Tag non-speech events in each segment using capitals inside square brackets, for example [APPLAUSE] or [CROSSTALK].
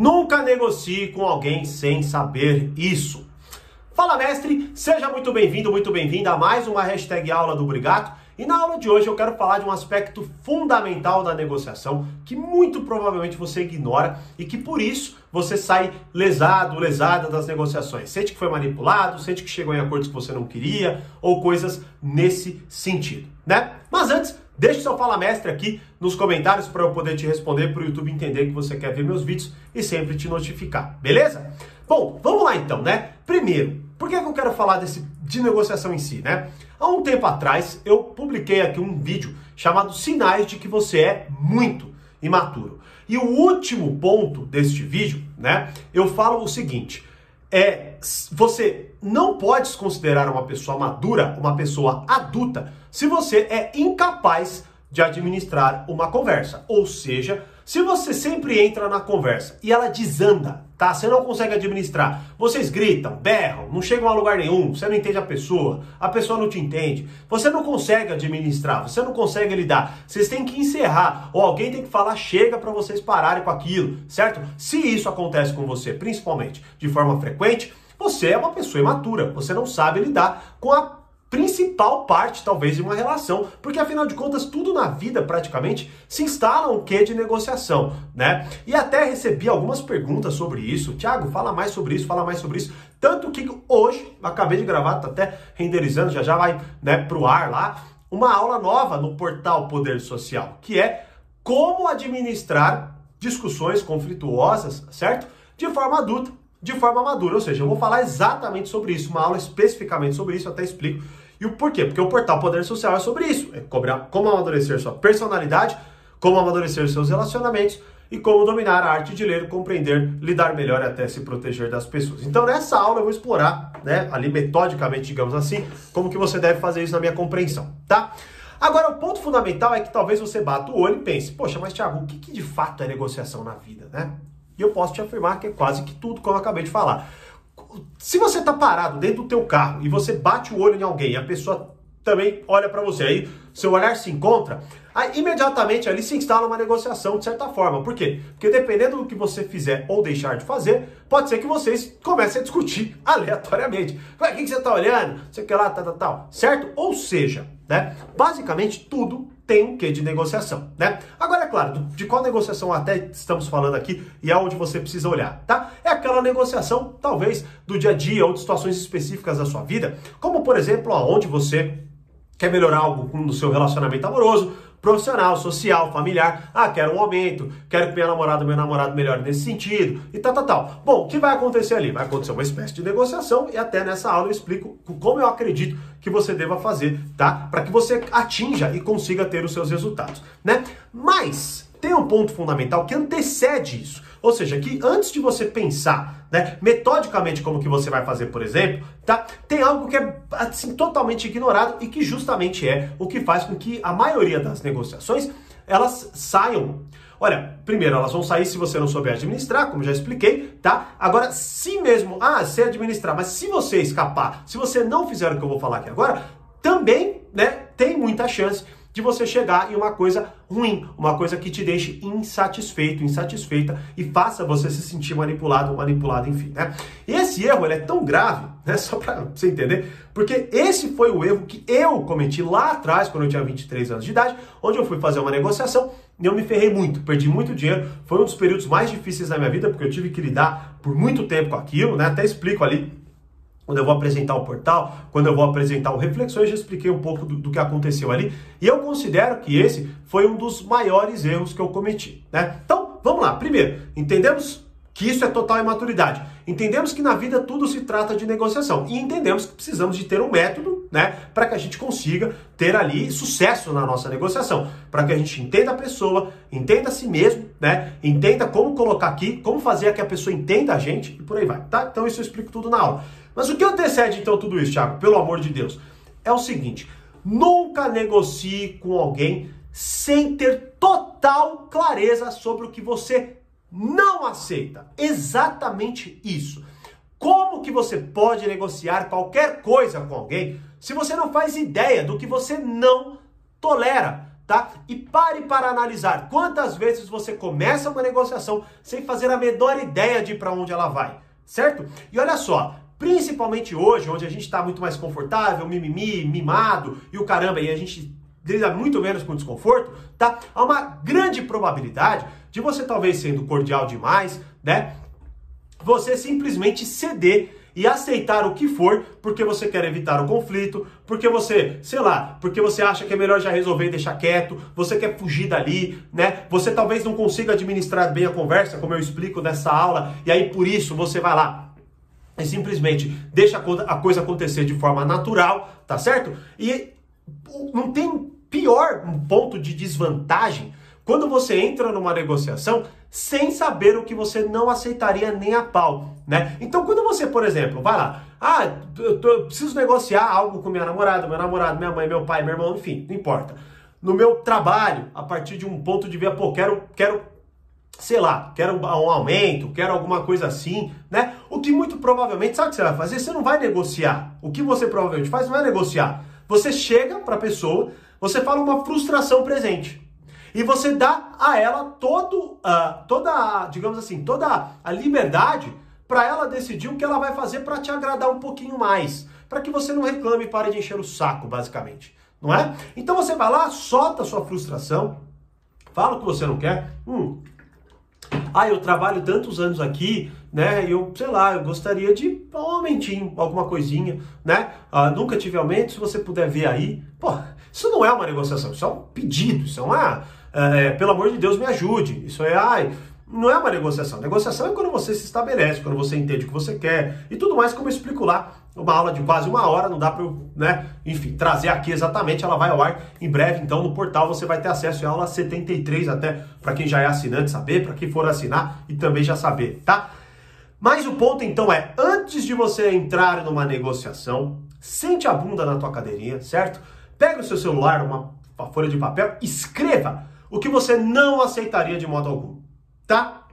Nunca negocie com alguém sem saber isso. Fala mestre, seja muito bem-vindo, muito bem-vinda a mais uma hashtag aula do Brigato. E na aula de hoje eu quero falar de um aspecto fundamental da negociação que muito provavelmente você ignora e que por isso você sai lesado, lesada das negociações. Sente que foi manipulado, sente que chegou em acordos que você não queria ou coisas nesse sentido, né? Mas antes, Deixe seu Fala Mestre aqui nos comentários para eu poder te responder, para o YouTube entender que você quer ver meus vídeos e sempre te notificar, beleza? Bom, vamos lá então, né? Primeiro, por que, que eu quero falar desse, de negociação em si, né? Há um tempo atrás eu publiquei aqui um vídeo chamado Sinais de que você é muito imaturo. E o último ponto deste vídeo, né? Eu falo o seguinte: é você não pode se considerar uma pessoa madura, uma pessoa adulta, se você é incapaz de administrar uma conversa. Ou seja, se você sempre entra na conversa e ela desanda, tá? Você não consegue administrar. Vocês gritam, berram, não chegam a lugar nenhum, você não entende a pessoa, a pessoa não te entende. Você não consegue administrar, você não consegue lidar. Vocês têm que encerrar ou alguém tem que falar chega para vocês pararem com aquilo, certo? Se isso acontece com você, principalmente de forma frequente, você é uma pessoa imatura, você não sabe lidar com a principal parte, talvez, de uma relação, porque afinal de contas, tudo na vida praticamente se instala um quê de negociação, né? E até recebi algumas perguntas sobre isso. Tiago, fala mais sobre isso, fala mais sobre isso. Tanto que hoje, acabei de gravar, tá até renderizando, já já vai né, pro ar lá, uma aula nova no portal Poder Social, que é como administrar discussões conflituosas, certo? De forma adulta de forma madura. Ou seja, eu vou falar exatamente sobre isso, uma aula especificamente sobre isso, até explico. E o porquê? Porque o portal Poder Social é sobre isso. É como amadurecer sua personalidade, como amadurecer seus relacionamentos e como dominar a arte de ler, compreender, lidar melhor e até se proteger das pessoas. Então nessa aula eu vou explorar, né, ali metodicamente, digamos assim, como que você deve fazer isso na minha compreensão, tá? Agora, o ponto fundamental é que talvez você bata o olho e pense, poxa, mas Thiago, o que, que de fato é negociação na vida, né? E eu posso te afirmar que é quase que tudo que eu acabei de falar. Se você está parado dentro do teu carro e você bate o olho em alguém a pessoa também olha para você, aí seu olhar se encontra, aí imediatamente ali se instala uma negociação de certa forma. Por quê? Porque dependendo do que você fizer ou deixar de fazer, pode ser que vocês comecem a discutir [LAUGHS] aleatoriamente. O que, você está olhando? Sei que lá, tal, tal, tal. Certo? Ou seja, né? Basicamente tudo tem um quê de negociação, né? Agora, é claro, de qual negociação até estamos falando aqui e aonde você precisa olhar, tá? É aquela negociação, talvez, do dia a dia ou de situações específicas da sua vida, como, por exemplo, aonde você quer melhorar algo no seu relacionamento amoroso, profissional, social, familiar. Ah, quero um aumento, quero que minha namorada, meu namorado melhore nesse sentido e tal, tal, tal. Bom, o que vai acontecer ali? Vai acontecer uma espécie de negociação e até nessa aula eu explico como eu acredito que você deva fazer, tá? Para que você atinja e consiga ter os seus resultados, né? Mas tem um ponto fundamental que antecede isso. Ou seja, que antes de você pensar, né, metodicamente como que você vai fazer, por exemplo, tá? Tem algo que é assim totalmente ignorado e que justamente é o que faz com que a maioria das negociações elas saiam Olha, primeiro, elas vão sair se você não souber administrar, como já expliquei, tá? Agora, se mesmo, ah, sei administrar, mas se você escapar, se você não fizer o que eu vou falar aqui agora, também, né, tem muita chance de você chegar em uma coisa ruim, uma coisa que te deixe insatisfeito, insatisfeita e faça você se sentir manipulado manipulado, enfim, né? E esse erro é tão grave, [LAUGHS] né, só para você entender, porque esse foi o erro que eu cometi lá atrás, quando eu tinha 23 anos de idade, onde eu fui fazer uma negociação e eu me ferrei muito, perdi muito dinheiro, foi um dos períodos mais difíceis da minha vida, porque eu tive que lidar por muito tempo com aquilo, né? Até explico ali quando eu vou apresentar o portal, quando eu vou apresentar o Reflexões, já expliquei um pouco do, do, que aconteceu ali. E eu considero que esse foi um dos maiores erros que eu cometi. Né? Então, vamos lá. Primeiro, entendemos que isso é total imaturidade. Entendemos que na vida tudo se trata de negociação e entendemos que precisamos de ter um método, né, para que a gente consiga ter ali sucesso na nossa negociação, para que a gente entenda a pessoa, entenda a si mesmo, né, entenda como colocar aqui, como fazer que a pessoa entenda a gente e por aí vai, tá? Então isso eu explico tudo na aula. Mas o que antecede então tudo isso, Thiago? Pelo amor de Deus, é o seguinte: nunca negocie com alguém sem ter total clareza sobre o que você não aceita. Exatamente isso. Como que você pode negociar qualquer coisa com alguém se você não faz ideia do que você não tolera? tá? E pare para analisar quantas vezes você começa uma negociação sem fazer a menor ideia de para onde ela vai, certo? E olha só, principalmente hoje, onde a gente está muito mais confortável, mimimi, mimado e o caramba, e a gente lida muito menos com desconforto, tá? Há uma grande probabilidade de você talvez sendo cordial demais, né? Você simplesmente ceder e aceitar o que for porque você quer evitar o conflito, porque você, sei lá, porque você acha que é melhor já resolver e deixar quieto, você quer fugir dali, né? Você talvez não consiga administrar bem a conversa, como eu explico nessa aula, e aí por isso você vai lá e simplesmente deixa a coisa acontecer de forma natural, tá certo? E não tem pior ponto de desvantagem quando você entra numa negociação sem saber o que você não aceitaria nem a pau, né? Então, quando você, por exemplo, vai lá, ah, eu, tô, eu preciso negociar algo com minha namorada, meu namorado, minha mãe, meu pai, meu irmão, enfim, não importa. No meu trabalho, a partir de um ponto de ver, pô, quero, quero, sei lá, quero um aumento, quero alguma coisa assim, né? O que muito provavelmente, sabe o que você vai fazer? Você não vai negociar. O que você provavelmente faz não é negociar. Você chega para a pessoa, você fala uma frustração presente e você dá a ela todo, uh, toda, digamos assim, toda a liberdade para ela decidir o que ela vai fazer para te agradar um pouquinho mais, para que você não reclame e pare de encher o saco, basicamente, não é? Então você vai lá, solta a sua frustração, fala o que você não quer. Hum, ah, eu trabalho tantos anos aqui, né? Eu, sei lá, eu gostaria de um aumentinho, alguma coisinha, né? Ah, nunca tive aumento, se você puder ver aí. Pô, isso não é uma negociação, isso é um pedido, isso é uma é, pelo amor de Deus, me ajude. Isso é, ai, não é uma negociação. Negociação é quando você se estabelece, quando você entende o que você quer e tudo mais, como eu explico lá. Uma aula de quase uma hora, não dá para eu, né, enfim, trazer aqui exatamente. Ela vai ao ar em breve, então no portal você vai ter acesso à aula 73, até para quem já é assinante saber, para quem for assinar e também já saber, tá? Mas o ponto então é, antes de você entrar numa negociação, sente a bunda na tua cadeirinha, certo? Pega o seu celular, uma folha de papel, escreva o que você não aceitaria de modo algum, tá?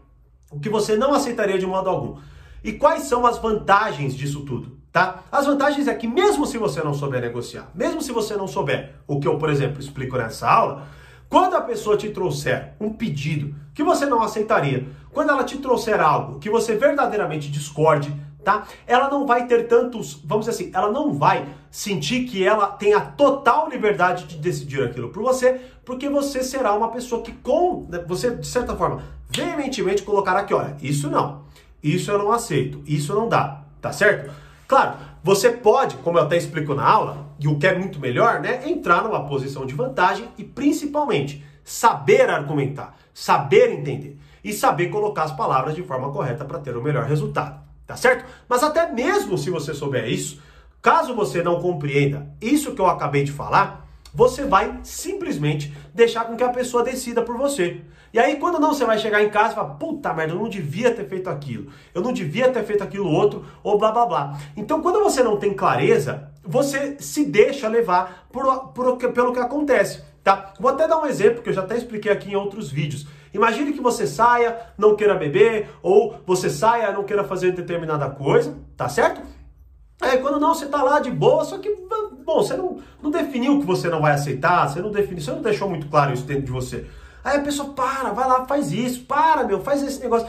O que você não aceitaria de modo algum. E quais são as vantagens disso tudo, tá? As vantagens é que mesmo se você não souber negociar, mesmo se você não souber o que eu, por exemplo, explico nessa aula, quando a pessoa te trouxer um pedido que você não aceitaria, quando ela te trouxer algo que você verdadeiramente discorde, tá? Ela não vai ter tantos, vamos dizer assim, ela não vai sentir que ela tem a total liberdade de decidir aquilo por você, porque você será uma pessoa que com né, você de certa forma veementemente colocará aqui, olha, isso não. Isso eu não aceito, isso não dá, tá certo? Claro, você pode, como eu até explico na aula, e o que é muito melhor, né, entrar numa posição de vantagem e principalmente saber argumentar, saber entender e saber colocar as palavras de forma correta para ter o melhor resultado tá certo? Mas até mesmo se você souber isso, caso você não compreenda isso que eu acabei de falar, você vai simplesmente deixar com que a pessoa decida por você. E aí, quando não, você vai chegar em casa e falar, puta merda, eu não devia ter feito aquilo, eu não devia ter feito aquilo outro, ou blá blá blá. Então, quando você não tem clareza, você se deixa levar por, por, pelo que acontece, tá? Vou até dar um exemplo que eu já até expliquei aqui em outros vídeos. Imagine que você saia, não queira beber, ou você saia, não queira fazer determinada coisa, tá certo? É, quando não, você tá lá de boa, só que, bom, você não, não definiu que você não vai aceitar, você não definiu, você não deixou muito claro isso dentro de você. Aí a pessoa para, vai lá, faz isso, para, meu, faz esse negócio.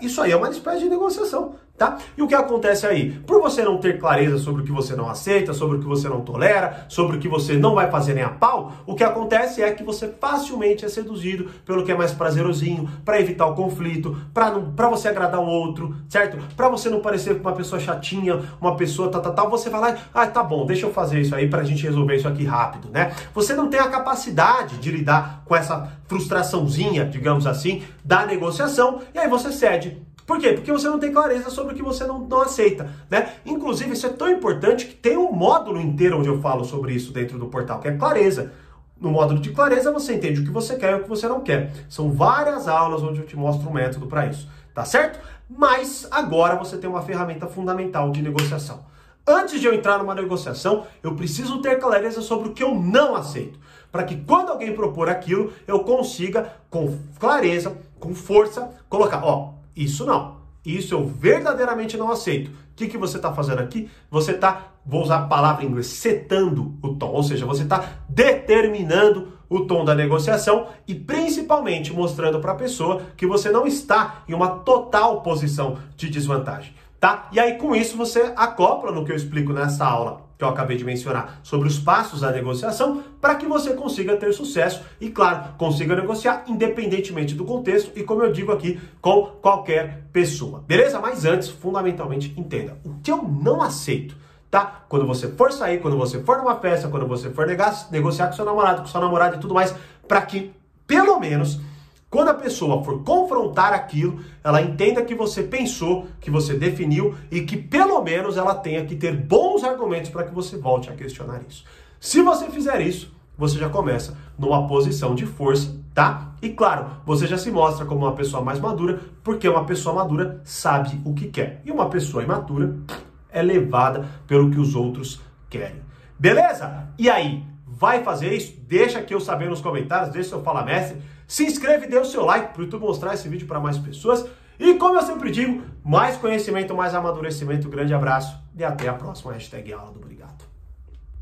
Isso aí é uma espécie de negociação tá? E o que acontece aí? Por você não ter clareza sobre o que você não aceita, sobre o que você não tolera, sobre o que você não vai fazer nem a pau, o que acontece é que você facilmente é seduzido pelo que é mais prazerosinho, para evitar o conflito, para você agradar o outro, certo? Para você não parecer uma pessoa chatinha, uma pessoa tal, tal, tal, você vai lá, ah, tá bom, deixa eu fazer isso aí pra gente resolver isso aqui rápido, né? Você não tem a capacidade de lidar com essa frustraçãozinha, digamos assim, da negociação, e aí você cede por quê? Porque você não tem clareza sobre o que você não, não aceita, né? Inclusive, isso é tão importante que tem um módulo inteiro onde eu falo sobre isso dentro do portal, que é clareza. No módulo de clareza, você entende o que você quer e o que você não quer. São várias aulas onde eu te mostro um método para isso, tá certo? Mas agora você tem uma ferramenta fundamental de negociação. Antes de eu entrar numa negociação, eu preciso ter clareza sobre o que eu não aceito, para que quando alguém propor aquilo, eu consiga com clareza, com força, colocar, ó, isso não. Isso eu verdadeiramente não aceito. O que, que você está fazendo aqui? Você está, vou usar a palavra em inglês, setando o tom, ou seja, você está determinando o tom da negociação e principalmente mostrando para a pessoa que você não está em uma total posição de desvantagem, tá? E aí com isso você acopla no que eu explico nessa aula que eu acabei de mencionar sobre os passos da negociação para que você consiga ter sucesso e, claro, consiga negociar independentemente do contexto e, como eu digo aqui, com qualquer pessoa. Beleza? Mas antes, fundamentalmente, entenda: o que eu não aceito tá? Quando você for sair, quando você for numa festa, quando você for negociar com seu namorado, com sua namorada e tudo mais, para que, pelo menos, quando a pessoa for confrontar aquilo, ela entenda que você pensou, que você definiu e que pelo menos ela tenha que ter bons argumentos para que você volte a questionar isso. Se você fizer isso, você já começa numa posição de força, tá? E claro, você já se mostra como uma pessoa mais madura, porque uma pessoa madura sabe o que quer. E uma pessoa imatura é levada pelo que os outros querem. Beleza? E aí, vai fazer isso? Deixa aqui eu saber nos comentários, deixa seu Fala Mestre. Se inscreve e dê o seu like para o YouTube mostrar esse vídeo para mais pessoas. E como eu sempre digo, mais conhecimento, mais amadurecimento. Grande abraço e até a próxima hashtag Aula do Obrigado.